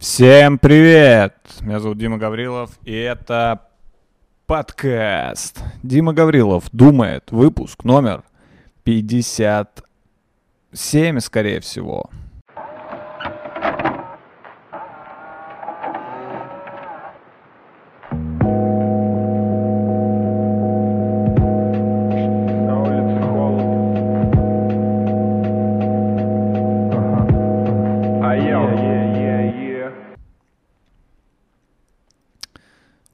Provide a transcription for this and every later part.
Всем привет! Меня зовут Дима Гаврилов, и это подкаст. Дима Гаврилов думает, выпуск номер 57, скорее всего.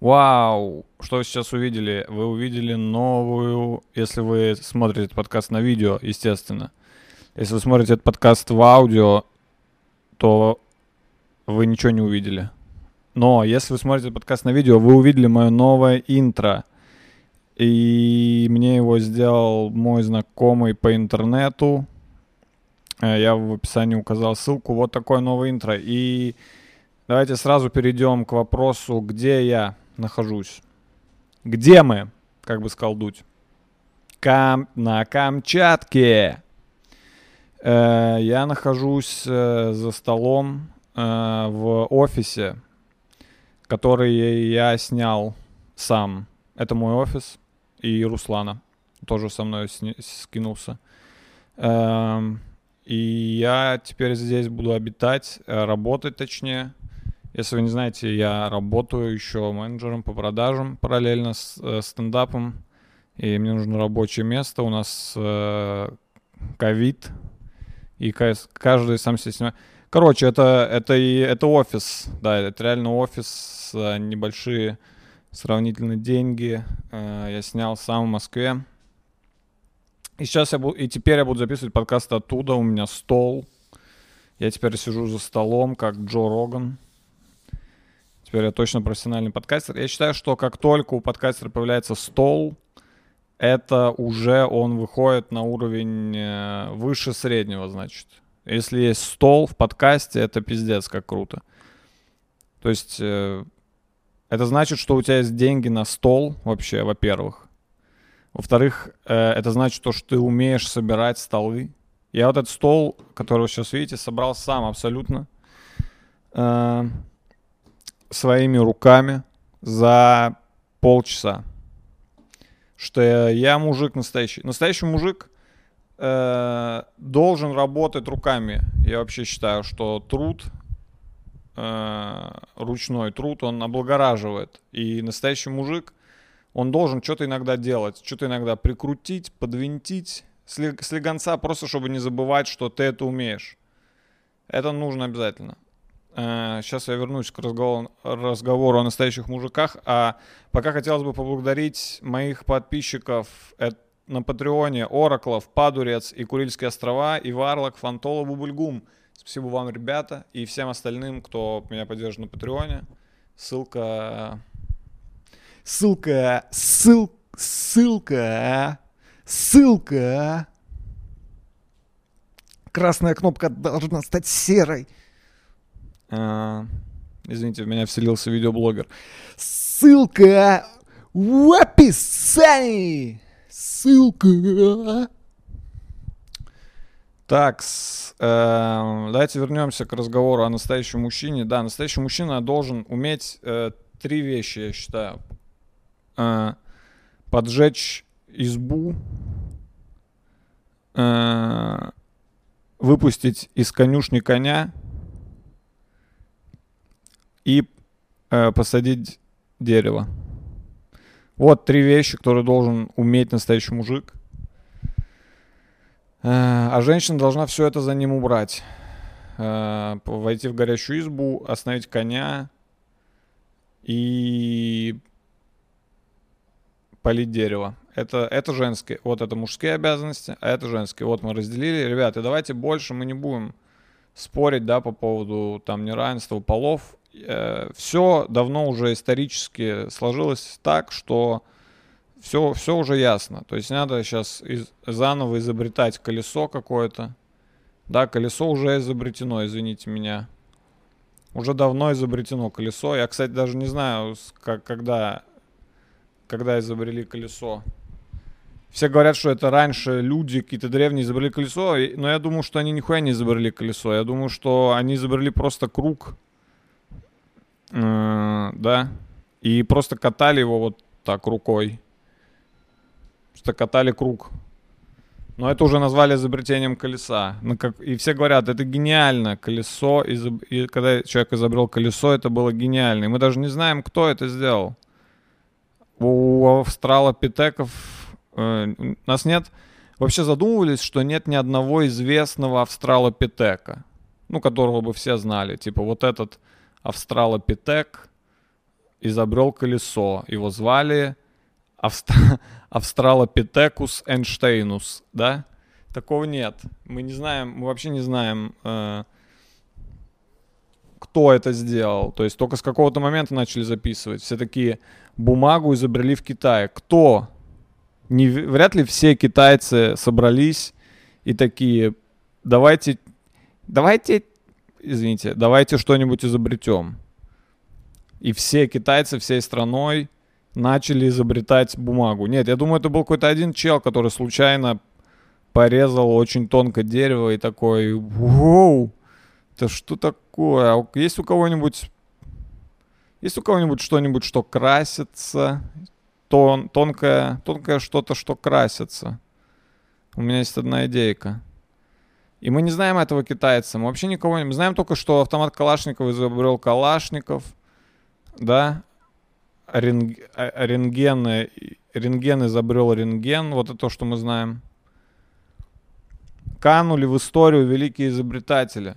Вау! Что вы сейчас увидели? Вы увидели новую, если вы смотрите этот подкаст на видео, естественно. Если вы смотрите этот подкаст в аудио, то вы ничего не увидели. Но если вы смотрите подкаст на видео, вы увидели мое новое интро. И мне его сделал мой знакомый по интернету. Э, Я в описании указал ссылку. Вот такое новое интро. И давайте сразу перейдем к вопросу, где я нахожусь. Где мы, как бы сказал Дудь? Кам... На Камчатке. Э, я нахожусь э, за столом э, в офисе, который я снял сам. Это мой офис и Руслана тоже со мной сни- скинулся. Эм, И я теперь здесь буду обитать, э, работать точнее. Если вы не знаете, я работаю еще менеджером по продажам параллельно с э, стендапом. И мне нужно рабочее место. У нас э, ковид. И ка- каждый сам себе снимает. Короче, это, это, и, это офис. Да, это реально офис. э, Небольшие сравнительно деньги. Э, Я снял сам в Москве. И сейчас я буду, и теперь я буду записывать подкаст оттуда. У меня стол. Я теперь сижу за столом, как Джо Роган. Теперь я точно профессиональный подкастер. Я считаю, что как только у подкастера появляется стол, это уже он выходит на уровень э, выше среднего, значит. Если есть стол в подкасте, это пиздец, как круто. То есть э, это значит, что у тебя есть деньги на стол вообще, во-первых. Во-вторых, э, это значит то, что ты умеешь собирать столы. Я вот этот стол, который вы сейчас видите, собрал сам абсолютно своими руками за полчаса. Что я, я мужик настоящий. Настоящий мужик э, должен работать руками. Я вообще считаю, что труд, э, ручной труд, он облагораживает. И настоящий мужик, он должен что-то иногда делать, что-то иногда прикрутить, подвинтить, слег- слегонца, просто чтобы не забывать, что ты это умеешь. Это нужно обязательно. Сейчас я вернусь к разговору, разговору о настоящих мужиках. А пока хотелось бы поблагодарить моих подписчиков на Патреоне, Ораклов, Падурец и Курильские острова, и Варлок, Фантола, Бубульгум. Спасибо вам, ребята, и всем остальным, кто меня поддержит на Патреоне. Ссылка... Ссылка... Ссыл... Ссылка... Ссылка... Красная кнопка должна стать серой. А, Извините, в меня вселился видеоблогер. Ссылка в описании. Ссылка. Так, э, давайте вернемся к разговору о настоящем мужчине. Да, настоящий мужчина должен уметь э, три вещи, я считаю. Э, поджечь избу, э, выпустить из конюшни коня и э, посадить дерево. Вот три вещи, которые должен уметь настоящий мужик. Э, а женщина должна все это за ним убрать. Э, войти в горящую избу, остановить коня и полить дерево. Это, это женские. Вот это мужские обязанности, а это женские. Вот мы разделили. Ребята, давайте больше мы не будем спорить, да, по поводу там неравенства полов. Все давно уже исторически сложилось так, что все, все уже ясно. То есть надо сейчас из- заново изобретать колесо какое-то. Да, колесо уже изобретено, извините меня. Уже давно изобретено колесо. Я, кстати, даже не знаю, как, когда, когда изобрели колесо. Все говорят, что это раньше люди, какие-то древние изобрели колесо, но я думаю, что они нихуя не изобрели колесо. Я думаю, что они изобрели просто круг. Э, Да. И просто катали его вот так рукой. Что катали круг. Но это уже назвали изобретением колеса. Ну, как, и все говорят, это гениально. Колесо, изоб- и когда человек изобрел колесо, это было гениально. И мы даже не знаем, кто это сделал. У австралопитеков э, нас нет... Вообще задумывались, что нет ни одного известного австралопитека, ну, которого бы все знали. Типа вот этот австралопитек изобрел колесо. Его звали Авст- Австралопитекус Эйнштейнус, да? Такого нет. Мы не знаем, мы вообще не знаем, э, кто это сделал. То есть только с какого-то момента начали записывать. Все такие бумагу изобрели в Китае. Кто? Не, вряд ли все китайцы собрались и такие, давайте, давайте, извините, давайте что-нибудь изобретем. И все китайцы всей страной начали изобретать бумагу. Нет, я думаю, это был какой-то один чел, который случайно порезал очень тонко дерево и такой, воу, это что такое? А Есть у кого-нибудь, есть у кого-нибудь что-нибудь, что красится? Тон, тонкое, тонкое что-то, что красится. У меня есть одна идейка. И мы не знаем этого китайца. Мы вообще никого не... Мы знаем только, что автомат Калашникова изобрел Калашников. Да? Рентг... а- Рентген... Рентген изобрел рентген. Вот это то, что мы знаем. Канули в историю великие изобретатели.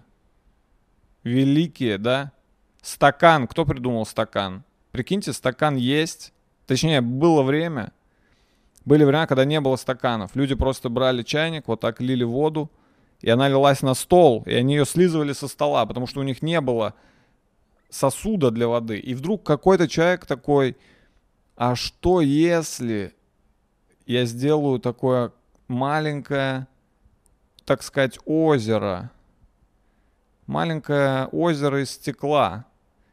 Великие, да? Стакан. Кто придумал стакан? Прикиньте, стакан есть. Точнее, было время. Были времена, когда не было стаканов. Люди просто брали чайник, вот так лили воду, и она лилась на стол, и они ее слизывали со стола, потому что у них не было сосуда для воды. И вдруг какой-то человек такой, а что если я сделаю такое маленькое, так сказать, озеро? Маленькое озеро из стекла.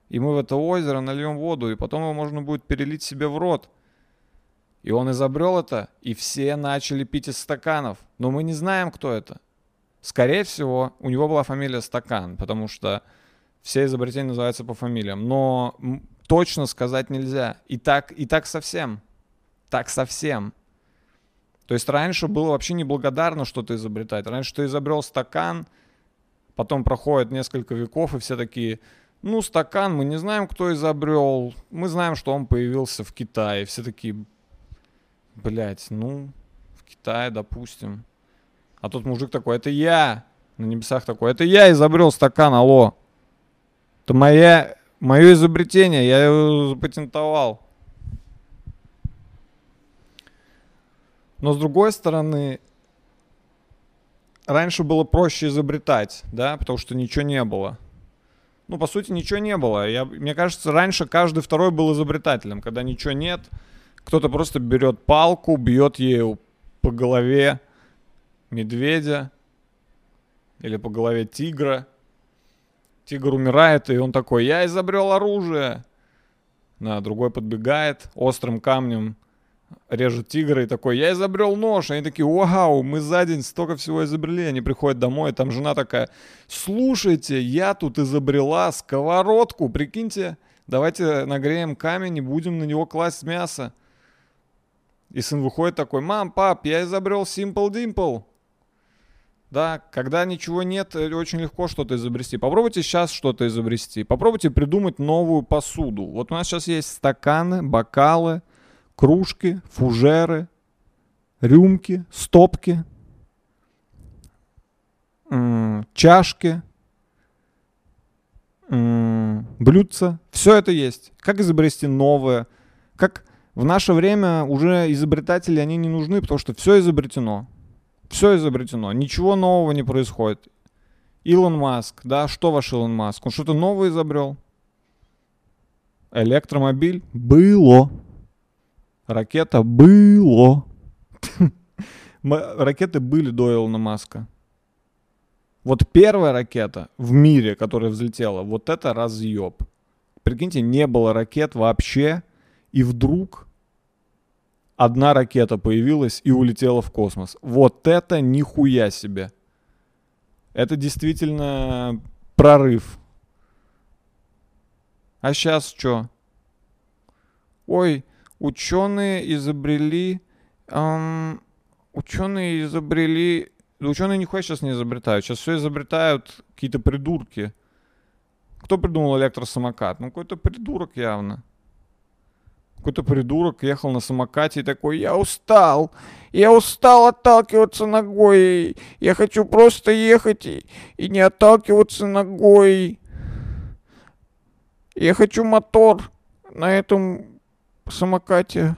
И мы в это озеро нальем воду, и потом его можно будет перелить себе в рот. И он изобрел это, и все начали пить из стаканов. Но мы не знаем, кто это. Скорее всего, у него была фамилия Стакан, потому что все изобретения называются по фамилиям. Но точно сказать нельзя. И так, и так совсем. Так совсем. То есть раньше было вообще неблагодарно что-то изобретать. Раньше ты изобрел стакан, потом проходит несколько веков, и все такие, ну, стакан, мы не знаем, кто изобрел. Мы знаем, что он появился в Китае. Все такие, блядь, ну, в Китае, допустим. А тут мужик такой, это я. На небесах такой, это я изобрел стакан, алло. Это моя, мое изобретение, я его запатентовал. Но с другой стороны, раньше было проще изобретать, да, потому что ничего не было. Ну, по сути, ничего не было. Я, мне кажется, раньше каждый второй был изобретателем. Когда ничего нет, кто-то просто берет палку, бьет ею по голове медведя или по голове тигра. Тигр умирает, и он такой, я изобрел оружие. Да, другой подбегает, острым камнем режет тигра и такой, я изобрел нож. Они такие, вау, мы за день столько всего изобрели. Они приходят домой, там жена такая, слушайте, я тут изобрела сковородку, прикиньте, давайте нагреем камень и будем на него класть мясо. И сын выходит такой, мам, пап, я изобрел Simple Dimple. Да, когда ничего нет, э, очень легко что-то изобрести. Попробуйте сейчас что-то изобрести. Попробуйте придумать новую посуду. Вот у нас сейчас есть стаканы, бокалы, кружки, фужеры, рюмки, стопки, чашки, блюдца. Все это есть. Как изобрести новое? Как в наше время уже изобретатели, они не нужны, потому что все изобретено. Все изобретено. Ничего нового не происходит. Илон Маск, да, что ваш Илон Маск? Он что-то новое изобрел? Электромобиль? Было. Ракета? Было. Ракеты были до Илона Маска. Вот первая ракета в мире, которая взлетела, вот это разъеб. Прикиньте, не было ракет вообще, и вдруг одна ракета появилась и улетела в космос. Вот это нихуя себе. Это действительно прорыв. А сейчас что? Ой, ученые изобрели... эм, ученые изобрели... Ученые нихуя сейчас не изобретают. Сейчас все изобретают какие-то придурки. Кто придумал электросамокат? Ну, какой-то придурок явно. Какой-то придурок ехал на самокате и такой, я устал, я устал отталкиваться ногой, я хочу просто ехать и, и не отталкиваться ногой. Я хочу мотор на этом самокате.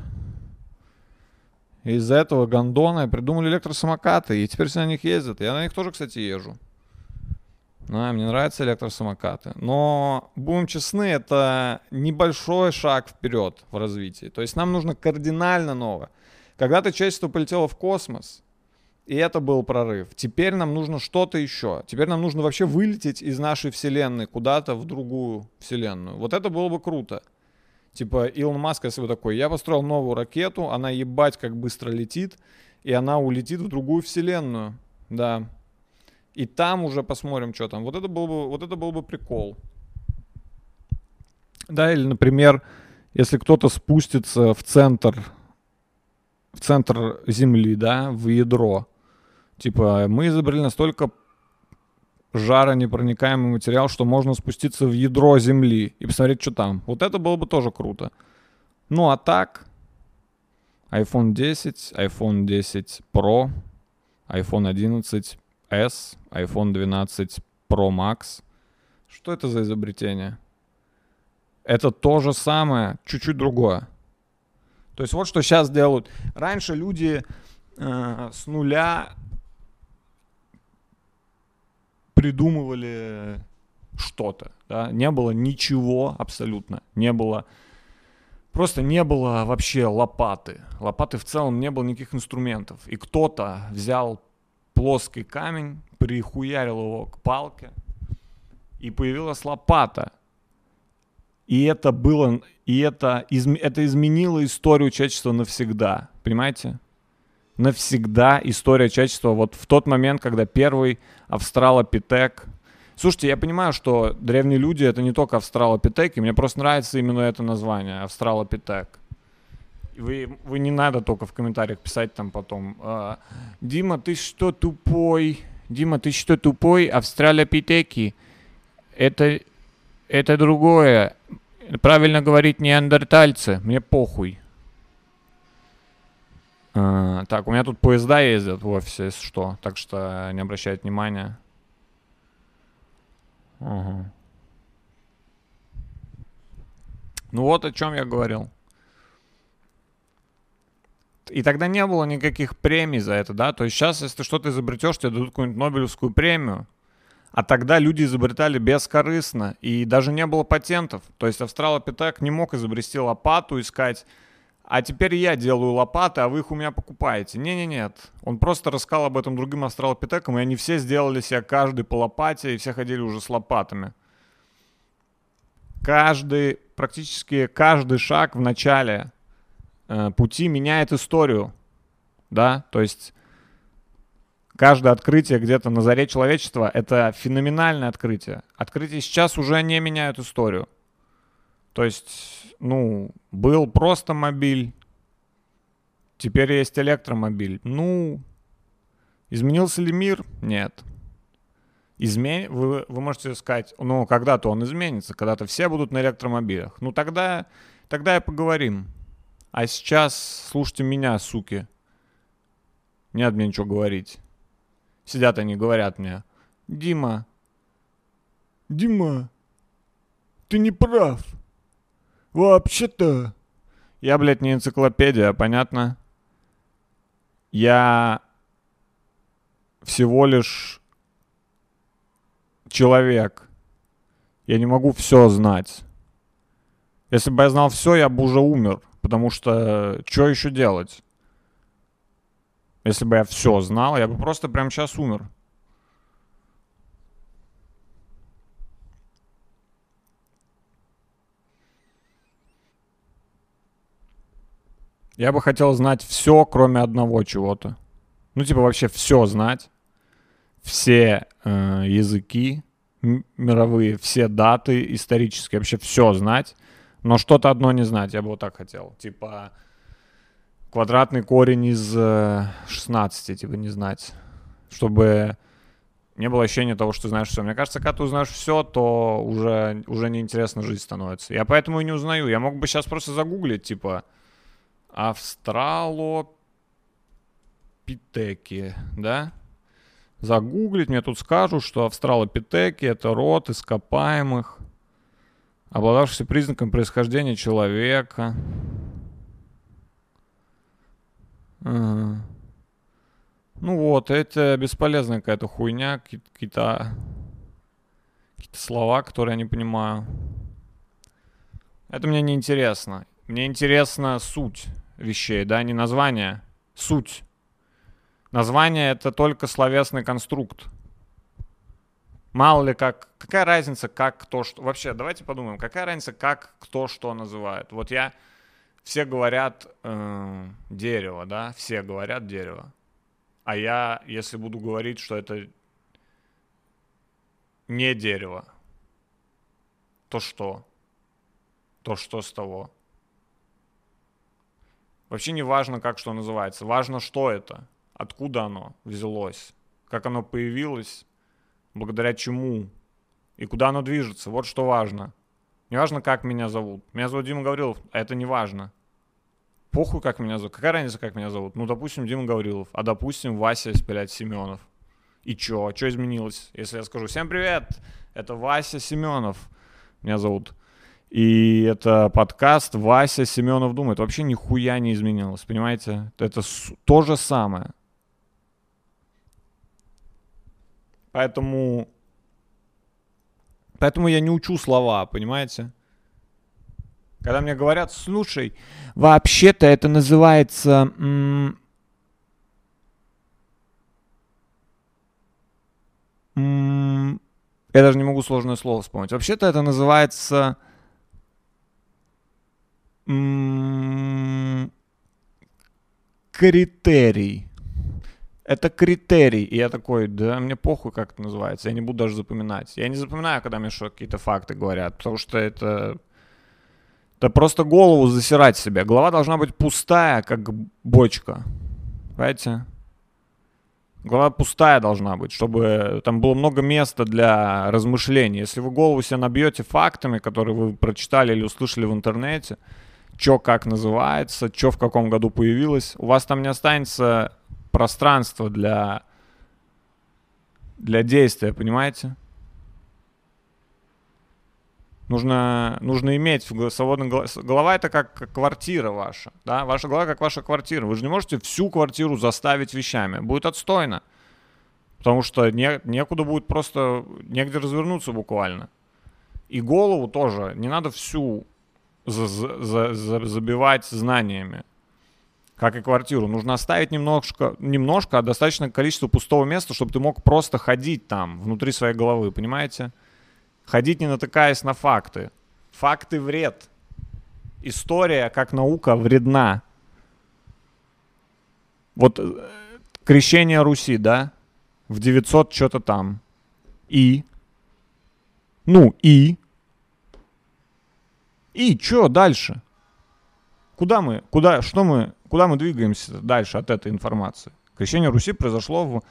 Из-за этого гондона придумали электросамокаты, и теперь все на них ездят. Я на них тоже, кстати, езжу. Да, мне нравятся электросамокаты. Но, будем честны, это небольшой шаг вперед в развитии. То есть нам нужно кардинально новое. Когда-то человечество полетело в космос, и это был прорыв. Теперь нам нужно что-то еще. Теперь нам нужно вообще вылететь из нашей вселенной куда-то в другую вселенную. Вот это было бы круто. Типа Илон Маск, если бы такой, я построил новую ракету, она ебать как быстро летит, и она улетит в другую вселенную. Да, и там уже посмотрим, что там. Вот это был бы, вот это был бы прикол. Да, или, например, если кто-то спустится в центр, в центр Земли, да, в ядро, типа мы изобрели настолько жаронепроникаемый материал, что можно спуститься в ядро Земли и посмотреть, что там. Вот это было бы тоже круто. Ну а так, iPhone 10, iPhone 10 Pro, iPhone 11 S, iPhone 12 Pro Max. Что это за изобретение? Это то же самое, чуть-чуть другое. То есть вот что сейчас делают. Раньше люди э, с нуля придумывали что-то. Да? Не было ничего абсолютно. Не было... Просто не было вообще лопаты. Лопаты в целом не было никаких инструментов. И кто-то взял плоский камень, прихуярил его к палке, и появилась лопата. И это было, и это, это изменило историю человечества навсегда. Понимаете? Навсегда история человечества. Вот в тот момент, когда первый австралопитек... Слушайте, я понимаю, что древние люди это не только австралопитеки, мне просто нравится именно это название, австралопитек. Вы, вы не надо только в комментариях писать там потом. А, Дима, ты что тупой? Дима, ты что тупой? Австралопитеки. Это, это другое. Правильно говорить неандертальцы. Мне похуй. А, так, у меня тут поезда ездят в офисе, если что. Так что не обращайте внимания. Угу. Ну вот о чем я говорил. И тогда не было никаких премий за это, да. То есть сейчас, если ты что-то изобретешь, тебе дадут какую-нибудь Нобелевскую премию. А тогда люди изобретали бескорыстно, и даже не было патентов. То есть австралопитек не мог изобрести лопату, искать, а теперь я делаю лопаты, а вы их у меня покупаете. Не-не-нет. Он просто рассказал об этом другим австралопитекам, и они все сделали себе каждый по лопате, и все ходили уже с лопатами. Каждый, практически каждый шаг в начале пути меняет историю, да, то есть каждое открытие где-то на заре человечества — это феноменальное открытие. Открытия сейчас уже не меняют историю. То есть, ну, был просто мобиль, теперь есть электромобиль. Ну, изменился ли мир? Нет. Измен... Вы, вы можете сказать, ну, когда-то он изменится, когда-то все будут на электромобилях. Ну, тогда, тогда и поговорим. А сейчас слушайте меня, суки. Не надо мне ничего говорить. Сидят они, говорят мне. Дима. Дима. Ты не прав. Вообще-то. Я, блядь, не энциклопедия, понятно? Я всего лишь человек. Я не могу все знать. Если бы я знал все, я бы уже умер. Потому что что еще делать? Если бы я все знал, я бы просто прямо сейчас умер. Я бы хотел знать все, кроме одного чего-то. Ну, типа вообще все знать. Все э, языки, мировые, все даты исторические, вообще все знать, но что-то одно не знать, я бы вот так хотел. Типа квадратный корень из э, 16, типа не знать, чтобы не было ощущения того, что знаешь все. Мне кажется, когда ты узнаешь все, то уже, уже неинтересно жизнь становится. Я поэтому и не узнаю. Я мог бы сейчас просто загуглить, типа, австралопитеки, да? Загуглить, мне тут скажут, что австралопитеки — это род ископаемых, обладавшихся признаком происхождения человека. Ага. Ну вот, это бесполезная какая-то хуйня, какие-то какие-то слова, которые я не понимаю. Это мне не интересно. Мне интересна суть вещей, да, не название, суть. Название это только словесный конструкт. Мало ли как, какая разница, как кто что. Вообще, давайте подумаем, какая разница, как кто что называет. Вот я, все говорят э, дерево, да, все говорят дерево. А я, если буду говорить, что это не дерево, то что? То что с того? Вообще не важно, как что называется. Важно, что это, откуда оно взялось, как оно появилось, благодаря чему и куда оно движется. Вот что важно. Не важно, как меня зовут. Меня зовут Дима Гаврилов, а это не важно. Похуй, как меня зовут. Какая разница, как меня зовут? Ну, допустим, Дима Гаврилов, а допустим, Вася, блядь, Семенов. И чё? Чё изменилось? Если я скажу, всем привет, это Вася Семенов меня зовут. И это подкаст Вася Семенов думает. Вообще нихуя не изменилось, понимаете? Это то же самое. Поэтому... Поэтому я не учу слова, понимаете? Когда мне говорят, слушай, вообще-то это называется... М- я даже не могу сложное слово вспомнить. Вообще-то это называется... М- критерий. Это критерий. И я такой, да мне похуй, как это называется. Я не буду даже запоминать. Я не запоминаю, когда мне что какие-то факты говорят, потому что это это просто голову засирать себе. Голова должна быть пустая, как бочка. Понимаете? Голова пустая должна быть, чтобы там было много места для размышлений. Если вы голову себе набьете фактами, которые вы прочитали или услышали в интернете, что как называется, что в каком году появилось, у вас там не останется пространства для, для действия, понимаете? Нужно, нужно иметь свободную голова. Голова это как квартира ваша. Да? Ваша голова как ваша квартира. Вы же не можете всю квартиру заставить вещами. Будет отстойно. Потому что не, некуда будет просто, негде развернуться буквально. И голову тоже не надо всю за, за, за, забивать знаниями. Как и квартиру. Нужно оставить немножко, немножко, а достаточное количество пустого места, чтобы ты мог просто ходить там, внутри своей головы, понимаете? Ходить не натыкаясь на факты. Факты вред. История, как наука, вредна. Вот э, крещение Руси, да? В 900 что-то там. И? Ну, и? И что дальше? Куда мы, куда, что мы, куда мы двигаемся дальше от этой информации? Крещение Руси произошло в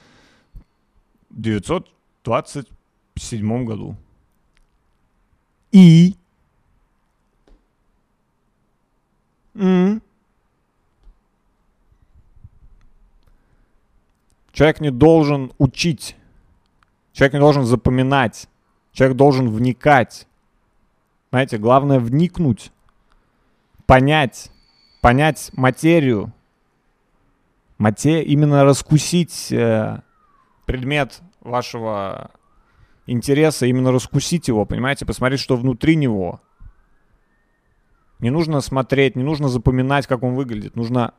927 году. И. М. Человек не должен учить. Человек не должен запоминать. Человек должен вникать. Знаете, главное вникнуть. Понять. Понять материю. Мате... Именно раскусить э, предмет вашего интереса именно раскусить его, понимаете, посмотреть, что внутри него. Не нужно смотреть, не нужно запоминать, как он выглядит. Нужно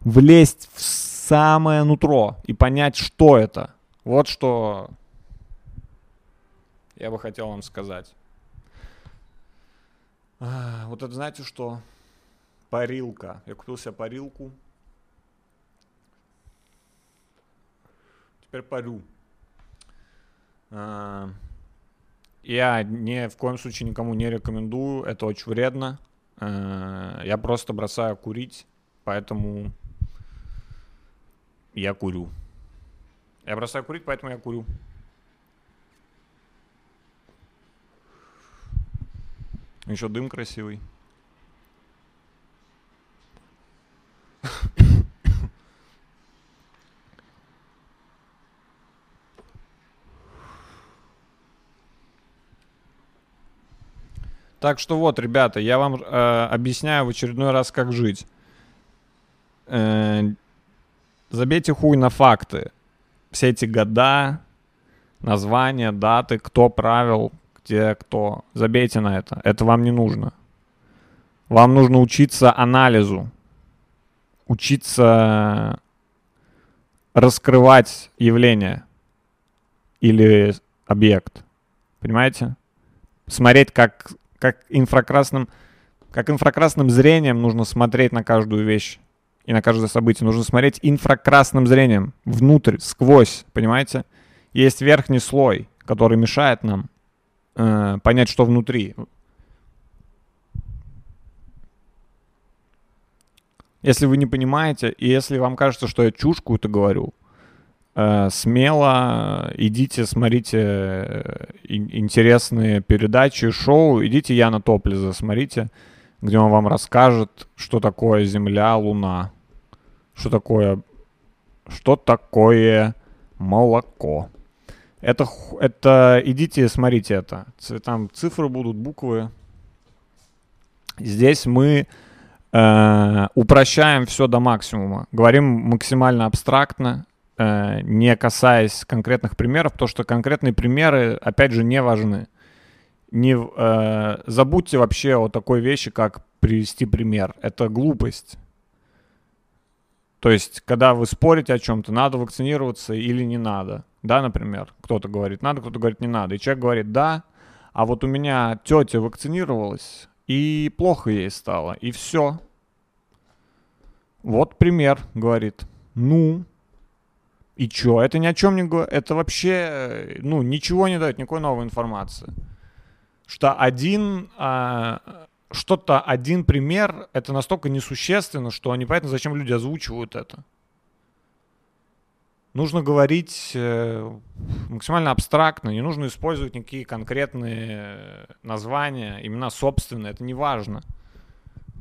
влезть в самое нутро и понять, что это. Вот что я бы хотел вам сказать. А, вот это знаете что? Парилка. Я купил себе парилку. Теперь парю. Э, Я ни в коем случае никому не рекомендую, это очень вредно. Э, Я просто бросаю курить, поэтому я курю. Я бросаю курить, поэтому я курю. Еще дым красивый. Так что вот, ребята, я вам э, объясняю в очередной раз, как жить. Э, забейте хуй на факты. Все эти года, названия, даты, кто правил, где кто. Забейте на это. Это вам не нужно. Вам нужно учиться анализу. Учиться раскрывать явление или объект. Понимаете? Смотреть, как, как инфракрасным, как инфракрасным зрением нужно смотреть на каждую вещь и на каждое событие. Нужно смотреть инфракрасным зрением, внутрь, сквозь, понимаете? Есть верхний слой, который мешает нам э, понять, что внутри. Если вы не понимаете, и если вам кажется, что я чушь какую-то говорю, смело идите, смотрите э, ин- интересные передачи, шоу, идите Яна Топлиза, смотрите, где он вам расскажет, что такое Земля, Луна, что такое, что такое молоко. Это, это, идите, смотрите это. Там цифры будут, буквы. Здесь мы э, упрощаем все до максимума. Говорим максимально абстрактно, э, не касаясь конкретных примеров, потому что конкретные примеры, опять же, не важны. Не, э, забудьте вообще о такой вещи, как привести пример. Это глупость. То есть, когда вы спорите о чем-то, надо вакцинироваться или не надо. Да, например, кто-то говорит надо, кто-то говорит не надо. И человек говорит да, а вот у меня тетя вакцинировалась, и плохо ей стало, и все. Вот пример, говорит. Ну, и чё? Это ни о чем не говорит. Это вообще, э, ну, ничего не дает, никакой новой информации. Что один, а, что-то, один пример, это настолько несущественно, что непонятно, зачем люди озвучивают это. Нужно говорить э, максимально абстрактно, не нужно использовать никакие конкретные э, названия, имена собственные, это не важно.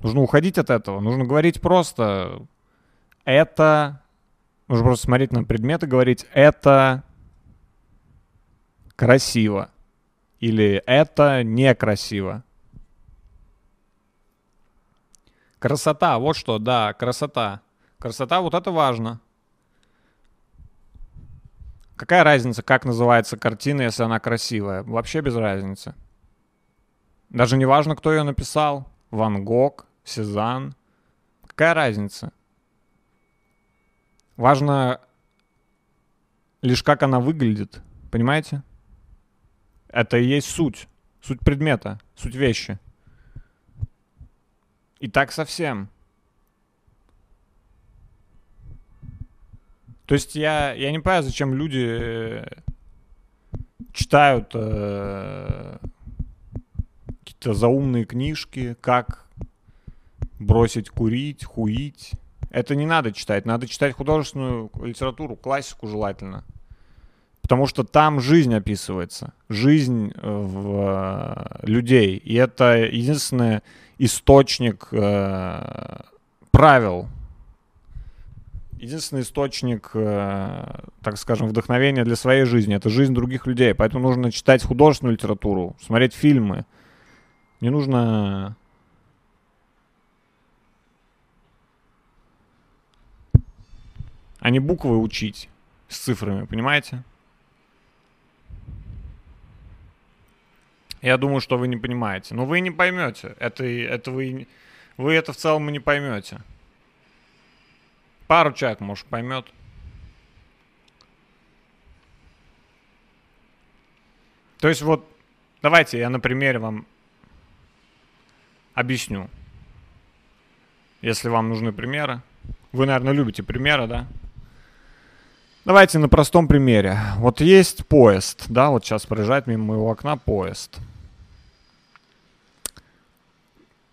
Нужно уходить от этого, нужно говорить просто это, нужно просто смотреть на предметы, говорить это красиво или это некрасиво. Красота, вот что, да, красота. Красота, вот это важно. Какая разница, как называется картина, если она красивая? Вообще без разницы. Даже не важно, кто ее написал. Ван Гог, Сезанн. Какая разница? Важно лишь как она выглядит. Понимаете? Это и есть суть. Суть предмета, суть вещи. И так совсем. То есть я, я не понимаю, зачем люди э, читают э, какие-то заумные книжки, как бросить курить, хуить. Это не надо читать, надо читать художественную литературу, классику желательно. Потому что там жизнь описывается, жизнь э, в, э, людей. И это единственный источник э, правил единственный источник, э, так скажем, вдохновения для своей жизни. Это жизнь других людей. Поэтому нужно читать художественную литературу, смотреть фильмы. Не нужно... А не буквы учить с цифрами, понимаете? Я думаю, что вы не понимаете. Но вы не поймете. Это, это вы, вы это в целом не поймете. Пару человек, может, поймет. То есть вот, давайте я на примере вам объясню. Если вам нужны примеры. Вы, наверное, любите примеры, да? Давайте на простом примере. Вот есть поезд, да, вот сейчас проезжает мимо моего окна поезд.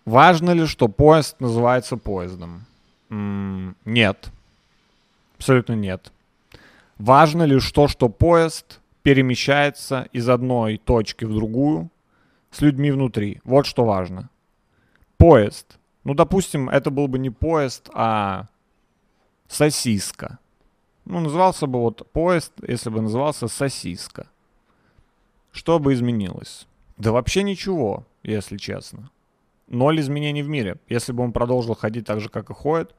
Важно ли, что поезд называется поездом? М, Нет. Абсолютно нет. Важно ли что, что поезд перемещается из одной точки в другую с людьми внутри? Вот что важно. Поезд. Ну, допустим, это был бы не поезд, а сосиска. Ну, назывался бы вот поезд, если бы назывался сосиска. Что бы изменилось? Да вообще ничего, если честно. Ноль изменений в мире. Если бы он продолжил ходить так же, как и ходит,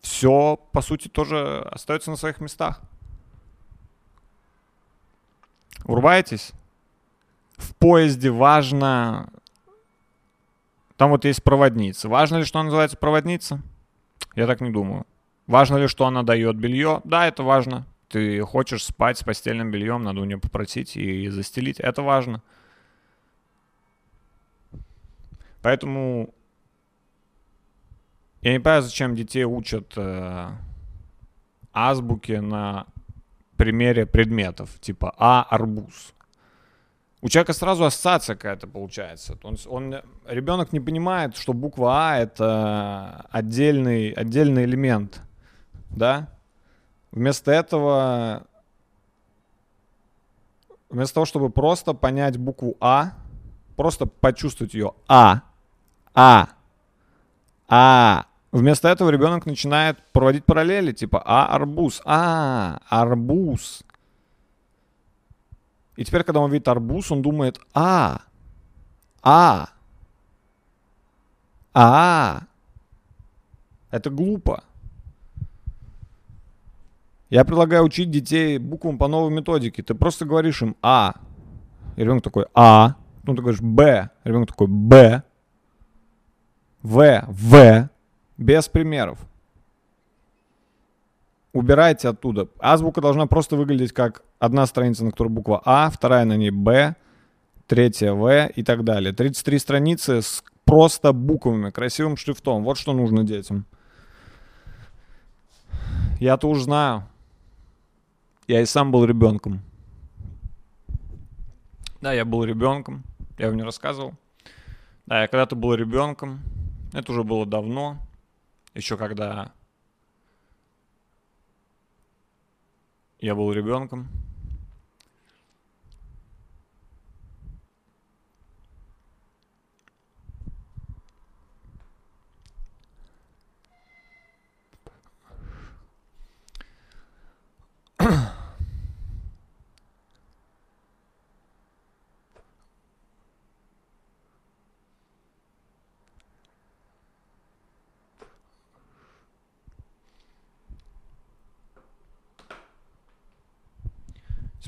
все, по сути, тоже остается на своих местах. Урваетесь? В поезде важно... Там вот есть проводница. Важно ли, что она называется проводница? Я так не думаю. Важно ли, что она дает белье? Да, это важно. Ты хочешь спать с постельным бельем, надо у нее попросить и застелить. Это важно. Поэтому я не понимаю, зачем детей учат э, азбуке на примере предметов, типа А арбуз. У человека сразу ассоциация какая-то получается. Он, он, ребенок не понимает, что буква А это отдельный, отдельный элемент, да? Вместо этого, вместо того, чтобы просто понять букву А, просто почувствовать ее А, А, А. Вместо этого ребенок начинает проводить параллели, типа А арбуз, А арбуз. И теперь, когда он видит арбуз, он думает А, А, А. Это глупо. Я предлагаю учить детей буквам по новой методике. Ты просто говоришь им А. И ребенок такой А. Ну, ты говоришь Б. Ребенок такой Б. В. В. Без примеров. Убирайте оттуда. Азбука должна просто выглядеть как одна страница, на которой буква А, вторая на ней Б, третья В и так далее. 33 страницы с просто буквами, красивым шрифтом. Вот что нужно детям. Я-то уж знаю. Я и сам был ребенком. Да, я был ребенком. Я вам не рассказывал. Да, я когда-то был ребенком. Это уже было давно. Еще когда я был ребенком.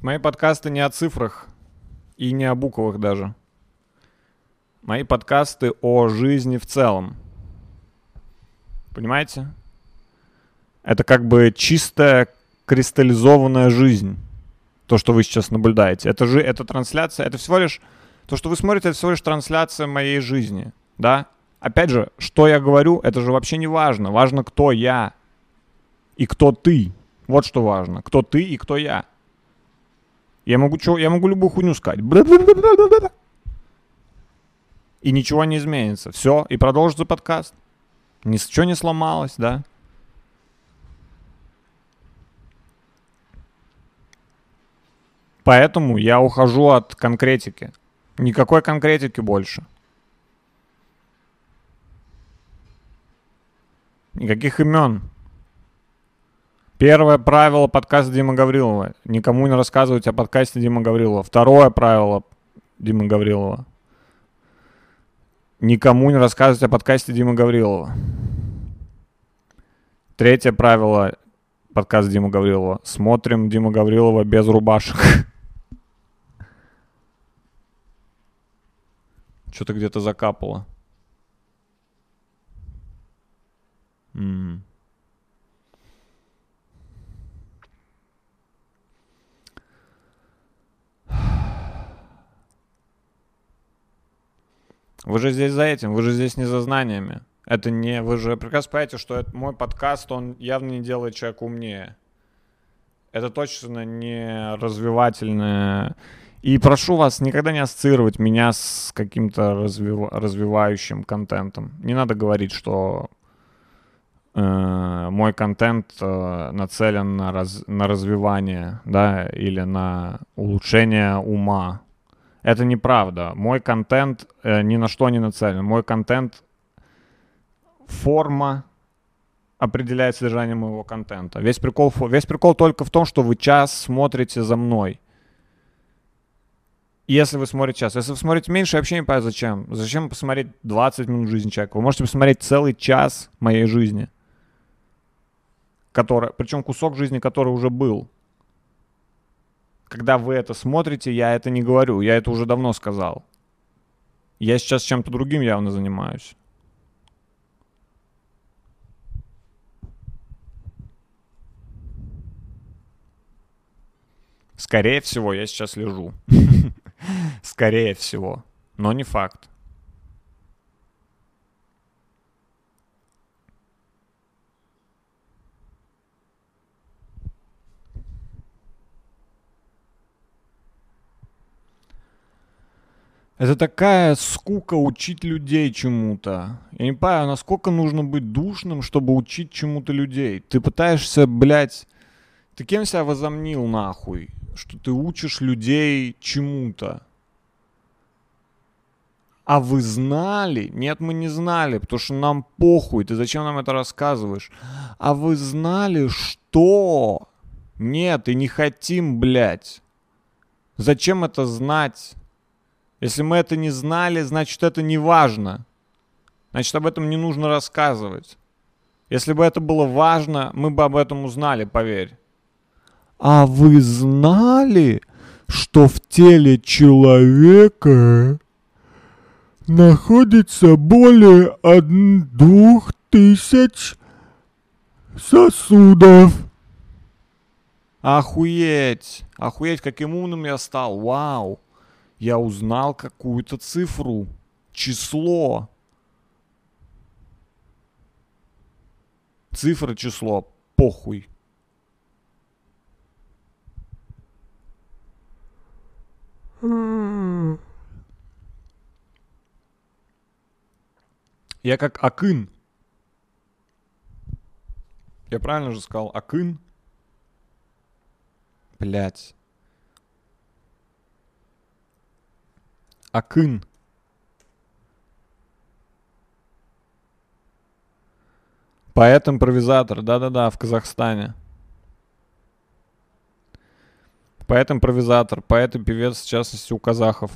Мои подкасты не о цифрах и не о буквах даже. Мои подкасты о жизни в целом. Понимаете? Это как бы чистая кристаллизованная жизнь. То, что вы сейчас наблюдаете. Это же, это трансляция, это всего лишь, то, что вы смотрите, это всего лишь трансляция моей жизни. Да? Опять же, что я говорю, это же вообще не важно. Важно, кто я и кто ты. Вот что важно. Кто ты и кто я. Я могу, чё, я могу любую хуйню сказать. И ничего не изменится. Все, и продолжится подкаст. Ничего не сломалось, да? Поэтому я ухожу от конкретики. Никакой конкретики больше. Никаких имен. Первое правило подкаста Дима Гаврилова. Никому не рассказывать о подкасте Дима Гаврилова. Второе правило Дима Гаврилова. Никому не рассказывать о подкасте Дима Гаврилова. Третье правило подкаста Дима Гаврилова. Смотрим Дима Гаврилова без рубашек. Что-то где-то закапало. М. Вы же здесь за этим, вы же здесь не за знаниями. Это не... Вы же прекрасно понимаете, что это мой подкаст, он явно не делает человека умнее. Это точно не развивательное. И прошу вас никогда не ассоциировать меня с каким-то развива- развивающим контентом. Не надо говорить, что э, мой контент э, нацелен на, раз- на развивание, да, или на улучшение ума. Это неправда. Мой контент э, ни на что не нацелен. Мой контент форма определяет содержание моего контента. Весь прикол, весь прикол только в том, что вы час смотрите за мной. Если вы смотрите час. Если вы смотрите меньше, я вообще не понимаю, зачем. Зачем посмотреть 20 минут жизни человека? Вы можете посмотреть целый час моей жизни. Который, причем кусок жизни, который уже был. Когда вы это смотрите, я это не говорю. Я это уже давно сказал. Я сейчас чем-то другим явно занимаюсь. Скорее всего, я сейчас лежу. Скорее всего. Но не факт. Это такая скука учить людей чему-то. Я не понимаю, насколько нужно быть душным, чтобы учить чему-то людей. Ты пытаешься, блядь... Ты кем себя возомнил, нахуй? Что ты учишь людей чему-то. А вы знали? Нет, мы не знали, потому что нам похуй. Ты зачем нам это рассказываешь? А вы знали, что? Нет, и не хотим, блядь. Зачем это знать? Если мы это не знали, значит это не важно. Значит об этом не нужно рассказывать. Если бы это было важно, мы бы об этом узнали, поверь. А вы знали, что в теле человека находится более двух тысяч сосудов? Охуеть! Охуеть, каким умным я стал. Вау! Я узнал какую-то цифру. Число. Цифра, число. Похуй. Я как Акын. Я правильно же сказал Акын? Блять. Акын. Поэт-импровизатор, да-да-да, в Казахстане. Поэт-импровизатор, поэт и певец, в частности, у казахов.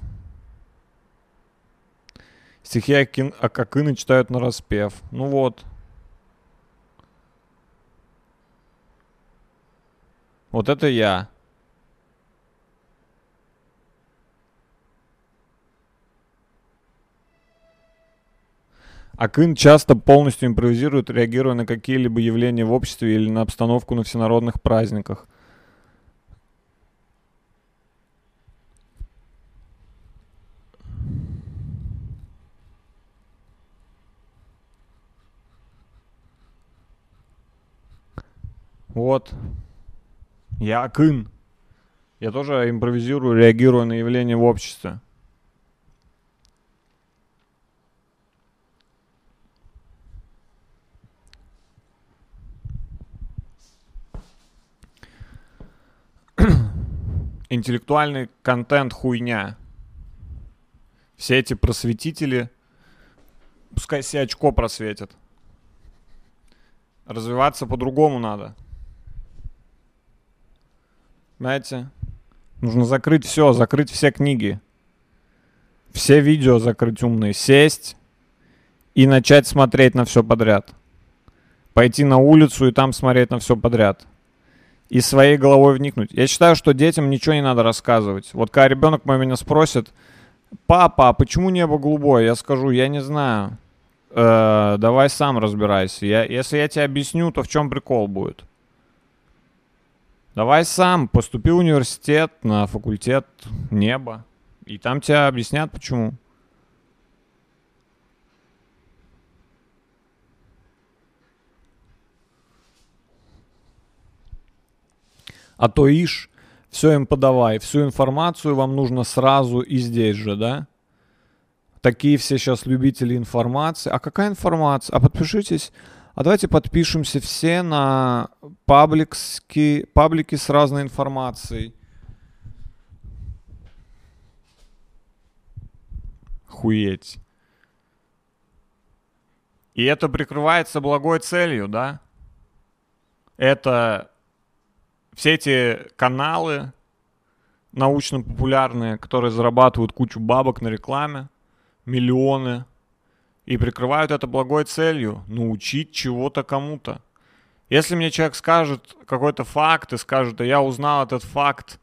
Стихи Акин, Акакына читают на распев. Ну вот. Вот это я. Акын часто полностью импровизирует, реагируя на какие-либо явления в обществе или на обстановку на всенародных праздниках. Вот. Я Акын. Я тоже импровизирую, реагирую на явления в обществе. Интеллектуальный контент хуйня. Все эти просветители, пускай себе очко просветят. Развиваться по-другому надо. Знаете, нужно закрыть все, закрыть все книги. Все видео закрыть умные, сесть и начать смотреть на все подряд. Пойти на улицу и там смотреть на все подряд. И своей головой вникнуть. Я считаю, что детям ничего не надо рассказывать. Вот когда ребенок мой меня спросит, папа, а почему небо голубое? Я скажу, я не знаю. Э, давай сам разбирайся. Я, если я тебе объясню, то в чем прикол будет? Давай сам поступи в университет на факультет неба. И там тебе объяснят, почему. А то ишь, все им подавай, всю информацию вам нужно сразу и здесь же, да? Такие все сейчас любители информации. А какая информация? А подпишитесь. А давайте подпишемся все на пабликски, паблики с разной информацией. Хуеть. И это прикрывается благой целью, да? Это все эти каналы научно-популярные, которые зарабатывают кучу бабок на рекламе, миллионы, и прикрывают это благой целью – научить чего-то кому-то. Если мне человек скажет какой-то факт и скажет, а я узнал этот факт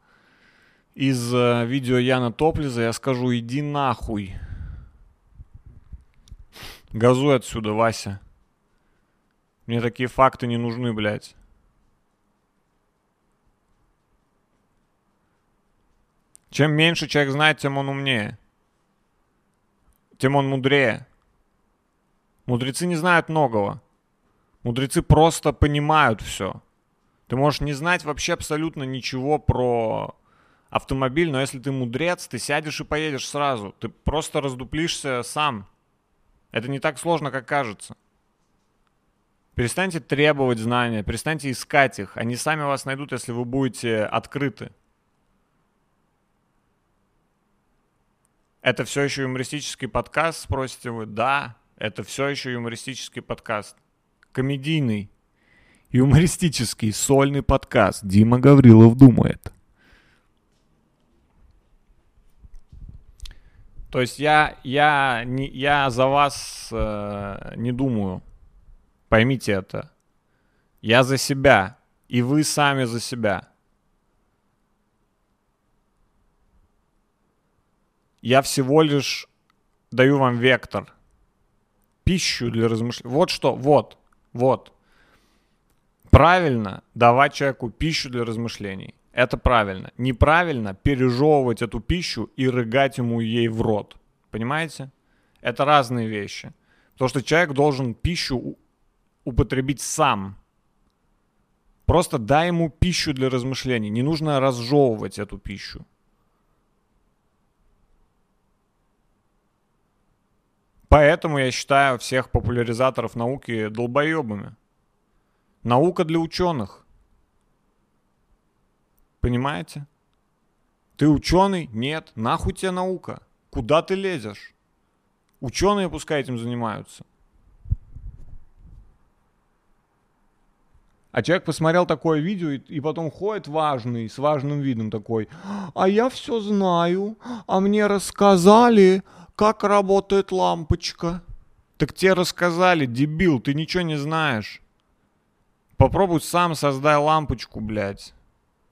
из э, видео Яна Топлиза, я скажу, иди нахуй. Газуй отсюда, Вася. Мне такие факты не нужны, блядь. Чем меньше человек знает, тем он умнее. Тем он мудрее. Мудрецы не знают многого. Мудрецы просто понимают все. Ты можешь не знать вообще абсолютно ничего про автомобиль, но если ты мудрец, ты сядешь и поедешь сразу. Ты просто раздуплишься сам. Это не так сложно, как кажется. Перестаньте требовать знания, перестаньте искать их. Они сами вас найдут, если вы будете открыты. Это все еще юмористический подкаст, спросите вы? Да, это все еще юмористический подкаст. Комедийный, юмористический, сольный подкаст. Дима Гаврилов думает. То есть я, я, не, я за вас э, не думаю. Поймите это. Я за себя. И вы сами за себя. Я всего лишь даю вам вектор. Пищу для размышления. Вот что, вот, вот. Правильно давать человеку пищу для размышлений. Это правильно. Неправильно пережевывать эту пищу и рыгать ему ей в рот. Понимаете? Это разные вещи. Потому что человек должен пищу употребить сам. Просто дай ему пищу для размышлений. Не нужно разжевывать эту пищу. Поэтому я считаю всех популяризаторов науки долбоебами. Наука для ученых. Понимаете? Ты ученый? Нет. Нахуй тебе наука? Куда ты лезешь? Ученые пускай этим занимаются. А человек посмотрел такое видео и, и потом ходит важный, с важным видом такой. А я все знаю, а мне рассказали, как работает лампочка. Так тебе рассказали, дебил, ты ничего не знаешь. Попробуй сам создай лампочку, блядь.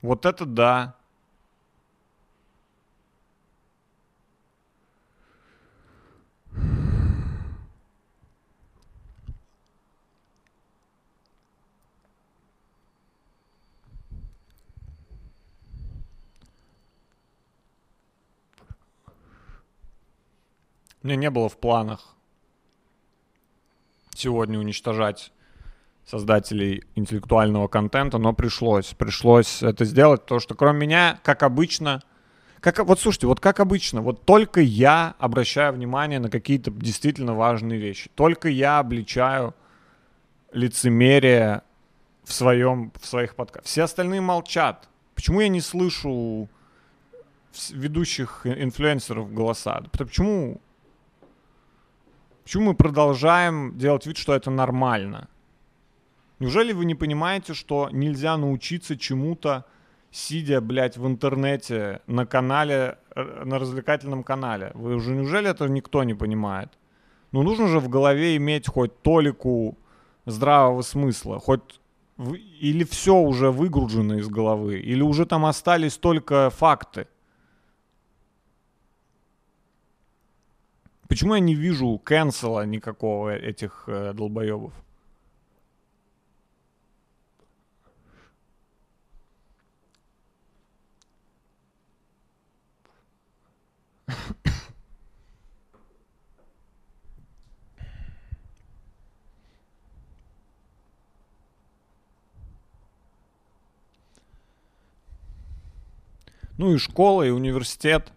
Вот это да. Меня не было в планах сегодня уничтожать создателей интеллектуального контента, но пришлось. Пришлось это сделать, потому что кроме меня, как обычно, как, вот слушайте, вот как обычно, вот только я обращаю внимание на какие-то действительно важные вещи. Только я обличаю лицемерие в, своем, в своих подкастах. Все остальные молчат. Почему я не слышу ведущих инфлюенсеров голоса? Почему, почему мы продолжаем делать вид, что это нормально? Неужели вы не понимаете, что нельзя научиться чему-то, сидя, блядь, в интернете, на канале, э, на развлекательном канале? Вы уже, неужели это никто не понимает? Ну, нужно же в голове иметь хоть толику здравого смысла, хоть или все уже выгружено из головы, или уже там остались только факты. Почему я не вижу канцела никакого этих э, долбоебов? Ну и школа, и университет.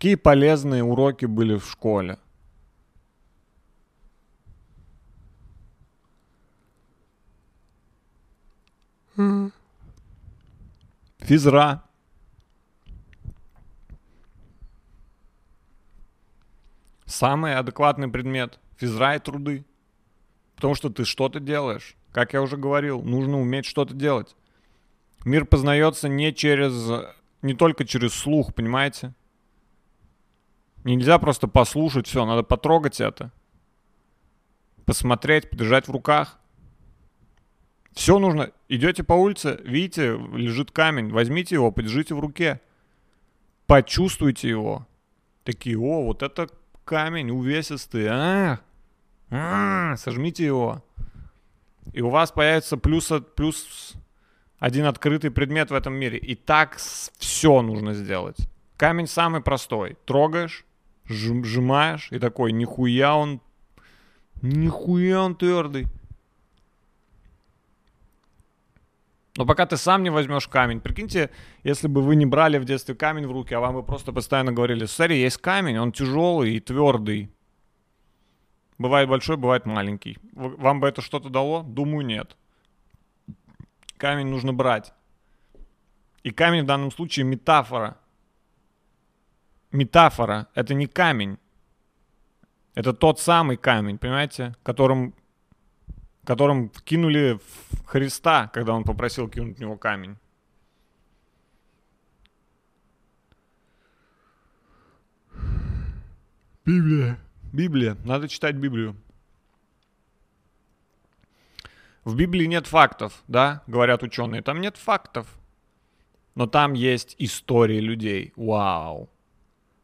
Какие полезные уроки были в школе? Физра. Самый адекватный предмет. Физра и труды. Потому что ты что-то делаешь. Как я уже говорил, нужно уметь что-то делать. Мир познается не через, не только через слух, понимаете? Нельзя просто послушать все, надо потрогать это. Посмотреть, подержать в руках. Все нужно. Идете по улице, видите, лежит камень, возьмите его, подержите в руке. Почувствуйте его. Такие, о, вот это камень увесистый. А, а, сожмите его. И у вас появится плюс, плюс один открытый предмет в этом мире. И так все нужно сделать. Камень самый простой. Трогаешь, сжимаешь и такой, нихуя он, нихуя он твердый. Но пока ты сам не возьмешь камень, прикиньте, если бы вы не брали в детстве камень в руки, а вам бы просто постоянно говорили, смотри, есть камень, он тяжелый и твердый. Бывает большой, бывает маленький. Вам бы это что-то дало? Думаю, нет. Камень нужно брать. И камень в данном случае метафора. Метафора. Это не камень. Это тот самый камень, понимаете, которым которым кинули в Христа, когда он попросил кинуть в него камень. Библия. Библия. Надо читать Библию. В Библии нет фактов, да, говорят ученые. Там нет фактов. Но там есть истории людей. Вау.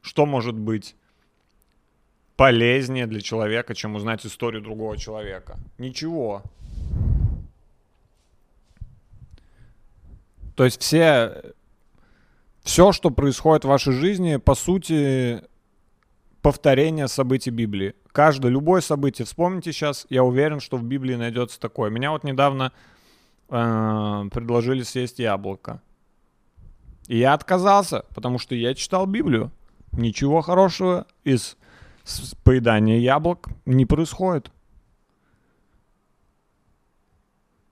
Что может быть полезнее для человека, чем узнать историю другого человека? Ничего. То есть все, все, что происходит в вашей жизни, по сути, повторение событий Библии. Каждое, любое событие, вспомните сейчас, я уверен, что в Библии найдется такое. Меня вот недавно э, предложили съесть яблоко. И я отказался, потому что я читал Библию. Ничего хорошего из поедания яблок не происходит.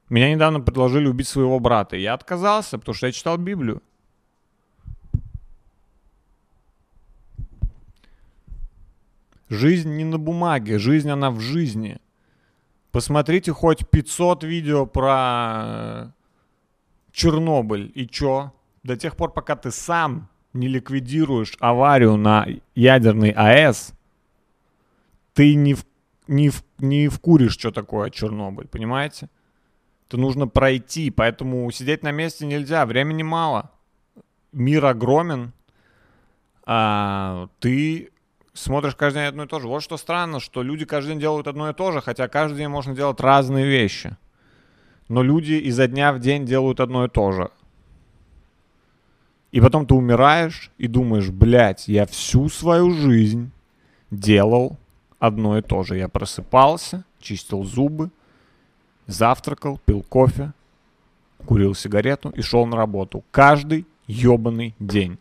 Меня недавно предложили убить своего брата. Я отказался, потому что я читал Библию. Жизнь не на бумаге, жизнь она в жизни. Посмотрите хоть 500 видео про Чернобыль. И чё? До тех пор, пока ты сам не ликвидируешь аварию на ядерный АЭС, ты не, в, не, в, не вкуришь, что такое Чернобыль, понимаете? Это нужно пройти, поэтому сидеть на месте нельзя, времени мало. Мир огромен, а ты смотришь каждый день одно и то же. Вот что странно, что люди каждый день делают одно и то же, хотя каждый день можно делать разные вещи. Но люди изо дня в день делают одно и то же. И потом ты умираешь и думаешь, блядь, я всю свою жизнь делал одно и то же. Я просыпался, чистил зубы, завтракал, пил кофе, курил сигарету и шел на работу. Каждый ебаный день.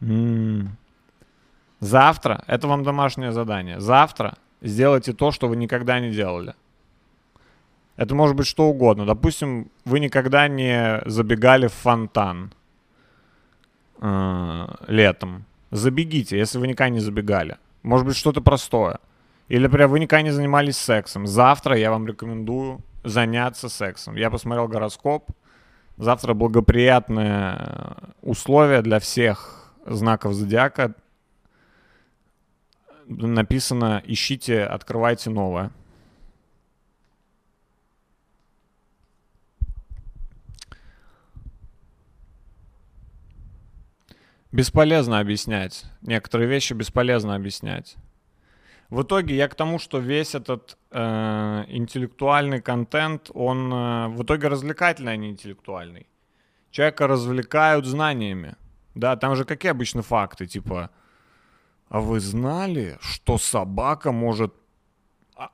М-м. Завтра, это вам домашнее задание, завтра сделайте то, что вы никогда не делали. Это может быть что угодно. Допустим, вы никогда не забегали в фонтан э, летом. Забегите, если вы никогда не забегали. Может быть, что-то простое. Или, например, вы никогда не занимались сексом. Завтра я вам рекомендую заняться сексом. Я посмотрел гороскоп. Завтра благоприятные условия для всех знаков зодиака. Написано «Ищите, открывайте новое». Бесполезно объяснять. Некоторые вещи бесполезно объяснять. В итоге я к тому, что весь этот э, интеллектуальный контент, он э, в итоге развлекательный, а не интеллектуальный. Человека развлекают знаниями. Да, там же какие обычно факты, типа, а вы знали, что собака может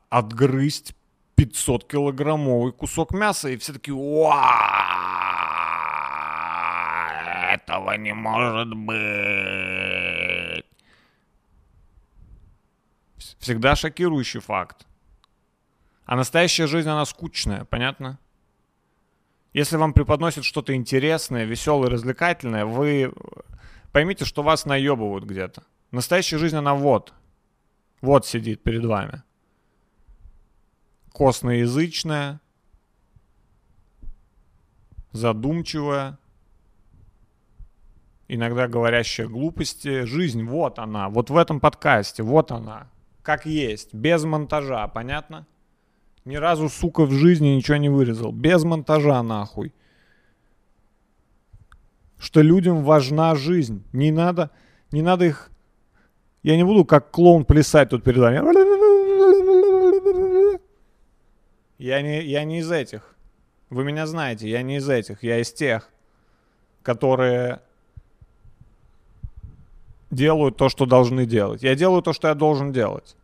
отгрызть 500 килограммовый кусок мяса, и все такие, Этого не может быть. Вс- Всегда шокирующий факт. А настоящая жизнь, она скучная, понятно? Если вам преподносят что-то интересное, веселое, развлекательное, вы поймите, что вас наебывают где-то. Настоящая жизнь, она вот. Вот сидит перед вами. Косноязычная, задумчивая, иногда говорящая глупости. Жизнь, вот она, вот в этом подкасте, вот она, как есть, без монтажа, понятно? Ни разу, сука, в жизни ничего не вырезал. Без монтажа, нахуй. Что людям важна жизнь. Не надо, не надо их... Я не буду как клоун плясать тут перед вами. Я не, я не из этих. Вы меня знаете, я не из этих. Я из тех, которые делают то, что должны делать. Я делаю то, что я должен делать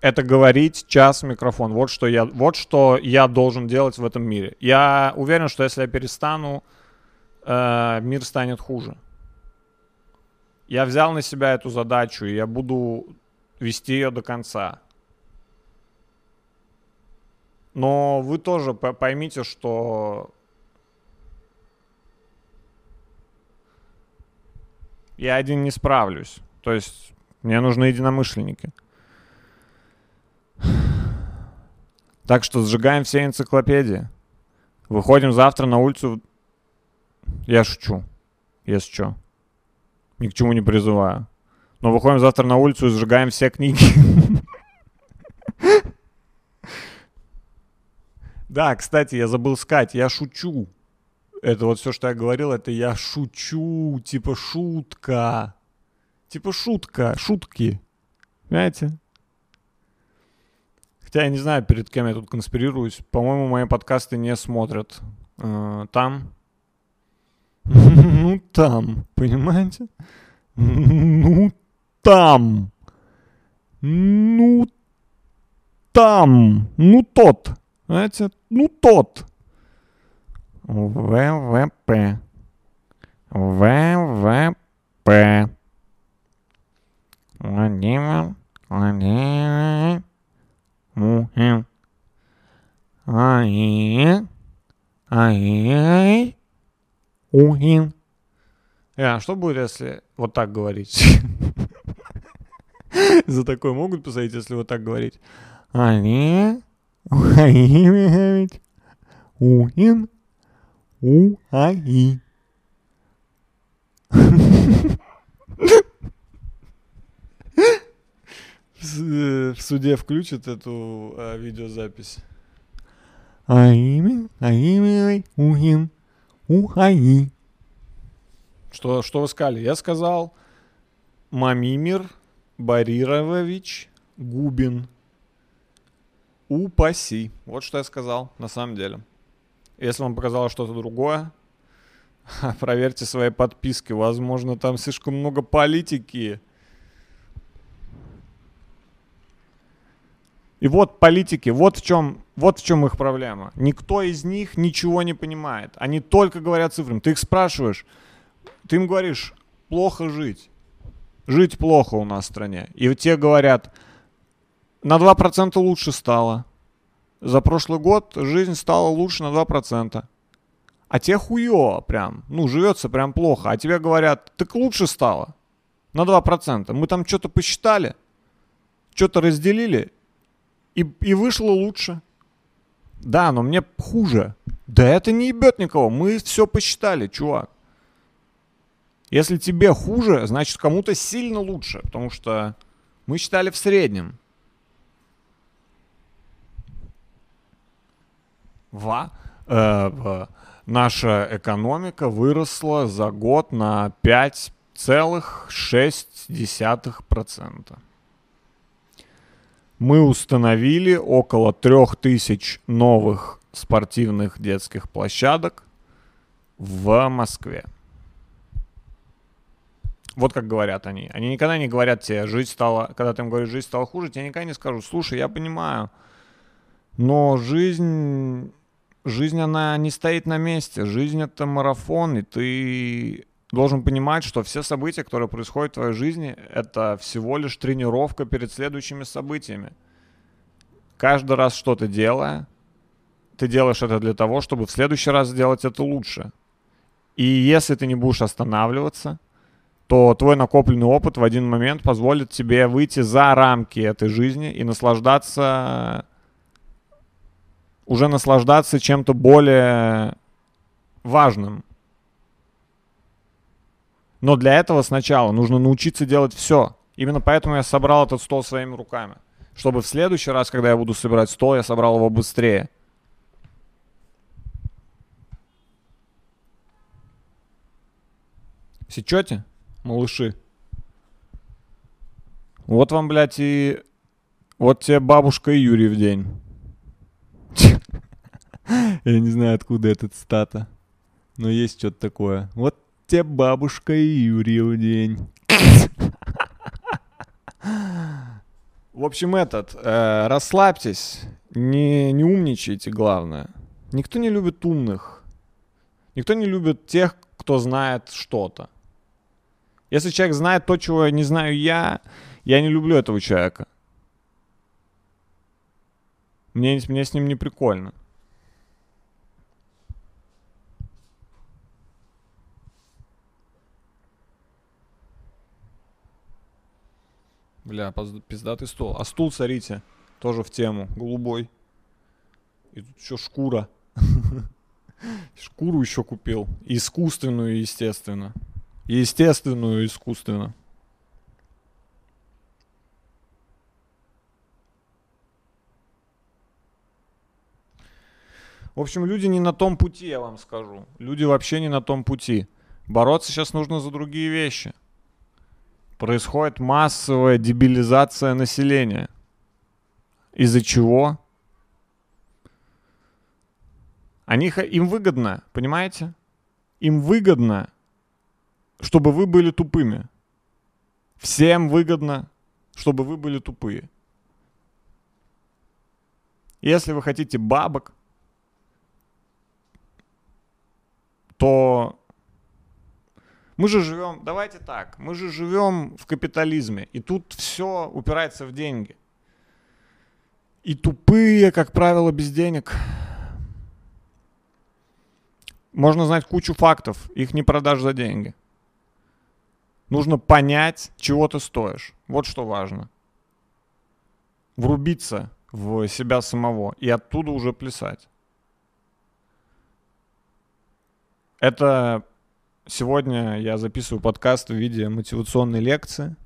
это говорить час в микрофон. Вот что я, вот что я должен делать в этом мире. Я уверен, что если я перестану, э, мир станет хуже. Я взял на себя эту задачу, и я буду вести ее до конца. Но вы тоже по- поймите, что я один не справлюсь. То есть мне нужны единомышленники. Так что сжигаем все энциклопедии. Выходим завтра на улицу. Я шучу, если что. Ни к чему не призываю. Но выходим завтра на улицу и сжигаем все книги. Да, кстати, я забыл сказать, я шучу. Это вот все, что я говорил, это я шучу, типа шутка. Типа шутка, шутки. Понимаете? Хотя я не знаю, перед кем я тут конспирируюсь. По-моему, мои подкасты не смотрят э, там. Ну, там, понимаете? Ну, там. Ну, там. Ну, тот. Знаете, ну, тот. ВВП. ВВП. Владимир Владимирович Мухин. Ай. Ай. Ухин. А что будет, если вот так говорить? За такое могут посадить, если вот так говорить? Али. Ухаимович. Ухин. Уаи. В э, в суде включат эту э, видеозапись. Аими, аими, ухин, ухаи. Что, что вы сказали? Я сказал Мамимир Барирович Губин. Упаси. Вот что я сказал на самом деле. Если вам показалось что-то другое, проверьте свои подписки. Возможно, там слишком много политики. И вот политики, вот в чем, вот в чем их проблема. Никто из них ничего не понимает. Они только говорят цифрами. Ты их спрашиваешь, ты им говоришь, плохо жить. Жить плохо у нас в стране. И те говорят, на 2% лучше стало. За прошлый год жизнь стала лучше на 2%. А те хуё прям, ну, живется прям плохо. А тебе говорят, так лучше стало. На 2%. Мы там что-то посчитали, что-то разделили, и, и вышло лучше. Да, но мне хуже. Да это не ебет никого. Мы все посчитали, чувак. Если тебе хуже, значит кому-то сильно лучше. Потому что мы считали в среднем. Ва. Э, наша экономика выросла за год на 5,6%. Мы установили около 3000 новых спортивных детских площадок в Москве. Вот как говорят они. Они никогда не говорят тебе, жизнь стала, когда ты им говоришь, жизнь стала хуже, тебе никогда не скажут, слушай, я понимаю, но жизнь, жизнь, она не стоит на месте. Жизнь — это марафон, и ты должен понимать, что все события, которые происходят в твоей жизни, это всего лишь тренировка перед следующими событиями. Каждый раз что-то делая, ты делаешь это для того, чтобы в следующий раз сделать это лучше. И если ты не будешь останавливаться, то твой накопленный опыт в один момент позволит тебе выйти за рамки этой жизни и наслаждаться, уже наслаждаться чем-то более важным. Но для этого сначала нужно научиться делать все. Именно поэтому я собрал этот стол своими руками. Чтобы в следующий раз, когда я буду собирать стол, я собрал его быстрее. Сечете, малыши? Вот вам, блядь, и... Вот тебе бабушка и Юрий в день. Я не знаю, откуда этот стата. Но есть что-то такое. Вот тебе бабушка и Юрий в день. В общем, этот, э, расслабьтесь, не, не умничайте, главное. Никто не любит умных. Никто не любит тех, кто знает что-то. Если человек знает то, чего не знаю я, я не люблю этого человека. Мне, мне с ним не прикольно. Бля, пиздатый стол. А стул, смотрите, тоже в тему. Голубой. И тут еще шкура. Шкуру еще купил. Искусственную, естественно. Естественную, искусственно. В общем, люди не на том пути, я вам скажу. Люди вообще не на том пути. Бороться сейчас нужно за другие вещи. Происходит массовая дебилизация населения. Из-за чего? Они, им выгодно, понимаете? Им выгодно, чтобы вы были тупыми. Всем выгодно, чтобы вы были тупые. Если вы хотите бабок, то мы же живем, давайте так, мы же живем в капитализме, и тут все упирается в деньги. И тупые, как правило, без денег. Можно знать кучу фактов, их не продашь за деньги. Нужно понять, чего ты стоишь. Вот что важно. Врубиться в себя самого и оттуда уже плясать. Это сегодня я записываю подкаст в виде мотивационной лекции.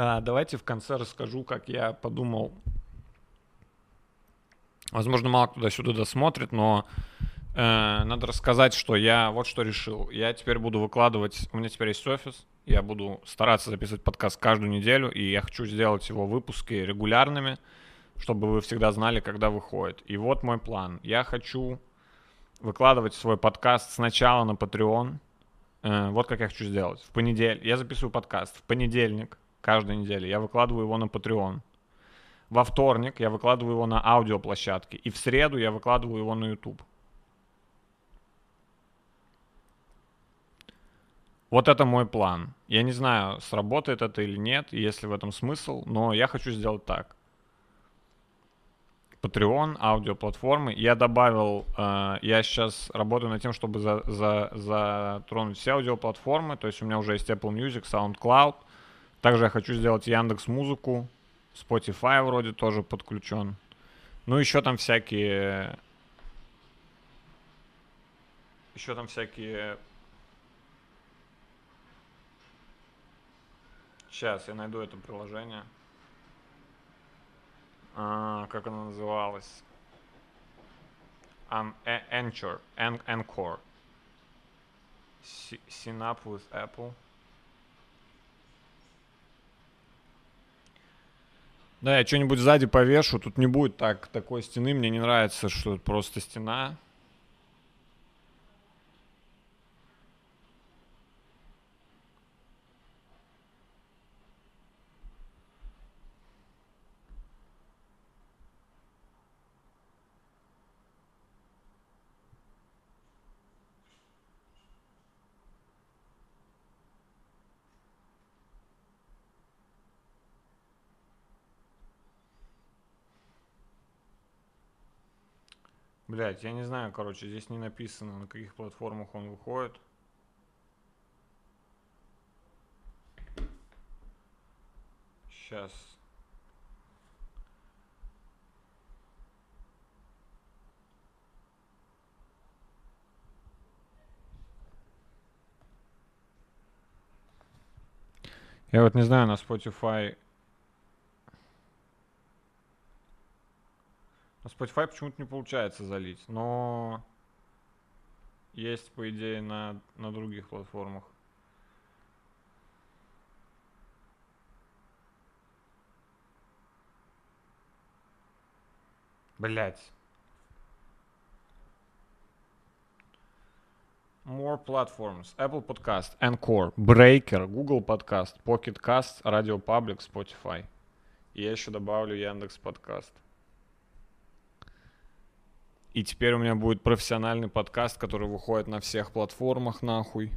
А, давайте в конце расскажу, как я подумал. Возможно, мало кто сюда досмотрит, но э, надо рассказать, что я вот что решил. Я теперь буду выкладывать, у меня теперь есть офис, я буду стараться записывать подкаст каждую неделю, и я хочу сделать его выпуски регулярными, чтобы вы всегда знали, когда выходит. И вот мой план. Я хочу выкладывать свой подкаст сначала на Patreon. Э, вот как я хочу сделать. В понедельник. Я записываю подкаст. В понедельник каждой неделе я выкладываю его на Patreon. Во вторник я выкладываю его на аудиоплощадке. И в среду я выкладываю его на YouTube. Вот это мой план. Я не знаю, сработает это или нет, и есть ли в этом смысл, но я хочу сделать так. Patreon, аудиоплатформы. Я добавил, э, я сейчас работаю над тем, чтобы за, за, все аудиоплатформы. То есть у меня уже есть Apple Music, SoundCloud. Также я хочу сделать Яндекс Музыку, Spotify вроде тоже подключен. Ну еще там всякие, еще там всякие. Сейчас я найду это приложение. А, как оно называлось? a- Anchor, an, Anchor. Up with Apple. Да, я что-нибудь сзади повешу. Тут не будет так такой стены. Мне не нравится, что просто стена. Блять, я не знаю, короче, здесь не написано, на каких платформах он выходит. Сейчас. Я вот не знаю, на Spotify Spotify почему-то не получается залить, но есть, по идее, на, на других платформах. Блять. More platforms. Apple Podcast, Encore, Breaker, Google Podcast, Pocket Cast, Radio Public, Spotify. И я еще добавлю Яндекс Подкаст. И теперь у меня будет профессиональный подкаст, который выходит на всех платформах, нахуй.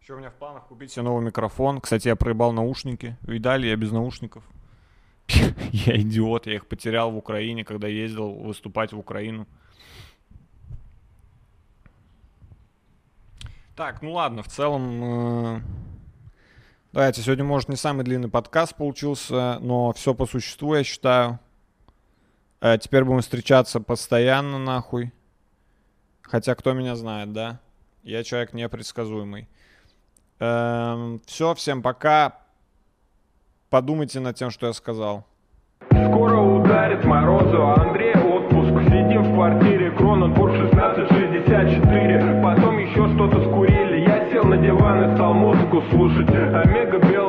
Еще у меня в планах купить себе новый микрофон. Кстати, я проебал наушники. Видали, я без наушников. Я идиот, я их потерял в Украине, когда ездил выступать в Украину. Так, ну ладно, в целом... Давайте, сегодня, может, не самый длинный подкаст получился, но все по существу, я считаю. Э, Теперь будем встречаться постоянно, нахуй. Хотя, кто меня знает, да? Я человек непредсказуемый. все, всем пока. Подумайте над тем, что я сказал. Скоро ударит морозу, а Андрей отпуск Сидим в квартире, Кроненбург 1664 слушать. Омега белая